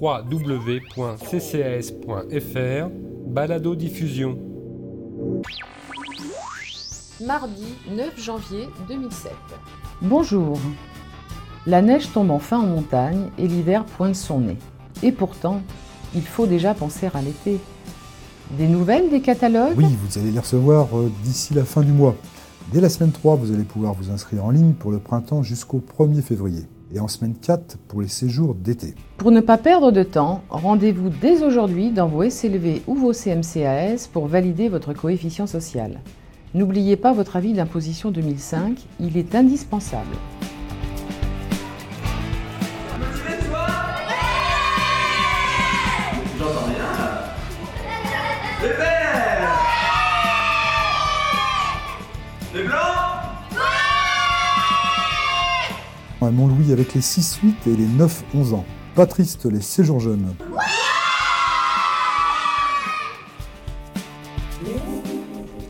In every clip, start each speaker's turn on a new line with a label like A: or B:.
A: www.ccas.fr Balado diffusion.
B: Mardi 9 janvier 2007.
C: Bonjour. La neige tombe enfin en montagne et l'hiver pointe son nez. Et pourtant, il faut déjà penser à l'été. Des nouvelles des catalogues?
D: Oui, vous allez les recevoir euh, d'ici la fin du mois. Dès la semaine 3, vous allez pouvoir vous inscrire en ligne pour le printemps jusqu'au 1er février. Et en semaine 4 pour les séjours d'été.
C: Pour ne pas perdre de temps, rendez-vous dès aujourd'hui dans vos SLV ou vos CMCAS pour valider votre coefficient social. N'oubliez pas votre avis d'imposition 2005, il est indispensable.
E: J'entends rien
D: À Montlouis avec les 6-8 et les 9-11 ans. Pas triste les séjours jeunes.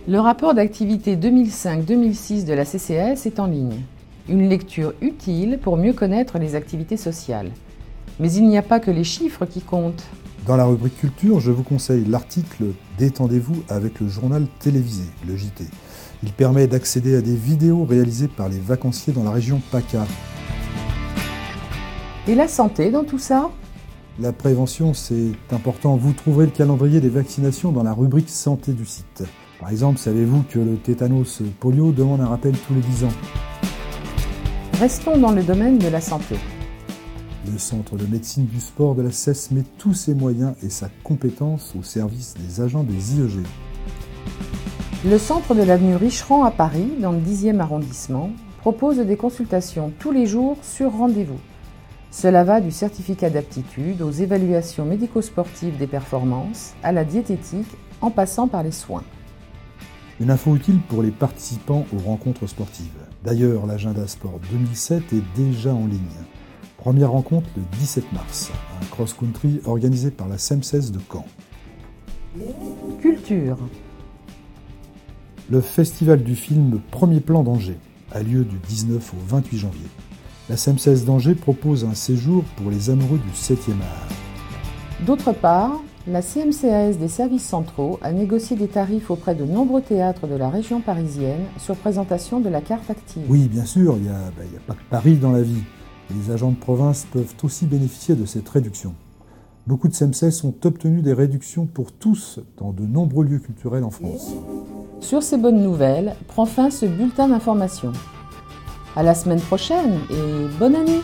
C: Le rapport d'activité 2005-2006 de la CCAS est en ligne. Une lecture utile pour mieux connaître les activités sociales. Mais il n'y a pas que les chiffres qui comptent.
D: Dans la rubrique culture, je vous conseille l'article Détendez-vous avec le journal télévisé, le JT. Il permet d'accéder à des vidéos réalisées par les vacanciers dans la région PACA.
C: Et la santé dans tout ça?
D: La prévention, c'est important. Vous trouverez le calendrier des vaccinations dans la rubrique santé du site. Par exemple, savez-vous que le tétanos polio demande un rappel tous les 10 ans?
C: Restons dans le domaine de la santé.
D: Le Centre de médecine du sport de la CES met tous ses moyens et sa compétence au service des agents des IEG.
C: Le centre de l'avenue Richeron à Paris, dans le 10e arrondissement, propose des consultations tous les jours sur rendez-vous. Cela va du certificat d'aptitude aux évaluations médico-sportives des performances, à la diététique, en passant par les soins.
D: Une info utile pour les participants aux rencontres sportives. D'ailleurs, l'agenda sport 2007 est déjà en ligne. Première rencontre le 17 mars, un cross-country organisé par la SEMSES de Caen.
C: Culture.
D: Le festival du film Premier plan d'Angers a lieu du 19 au 28 janvier. La SEMSES d'Angers propose un séjour pour les amoureux du 7e art.
C: D'autre part, la CMCAS des services centraux a négocié des tarifs auprès de nombreux théâtres de la région parisienne sur présentation de la carte active.
D: Oui, bien sûr, il n'y a, ben, a pas que Paris dans la vie. Les agents de province peuvent aussi bénéficier de cette réduction. Beaucoup de SEMSES ont obtenu des réductions pour tous dans de nombreux lieux culturels en France.
C: Sur ces bonnes nouvelles, prend fin ce bulletin d'information. À la semaine prochaine et bonne année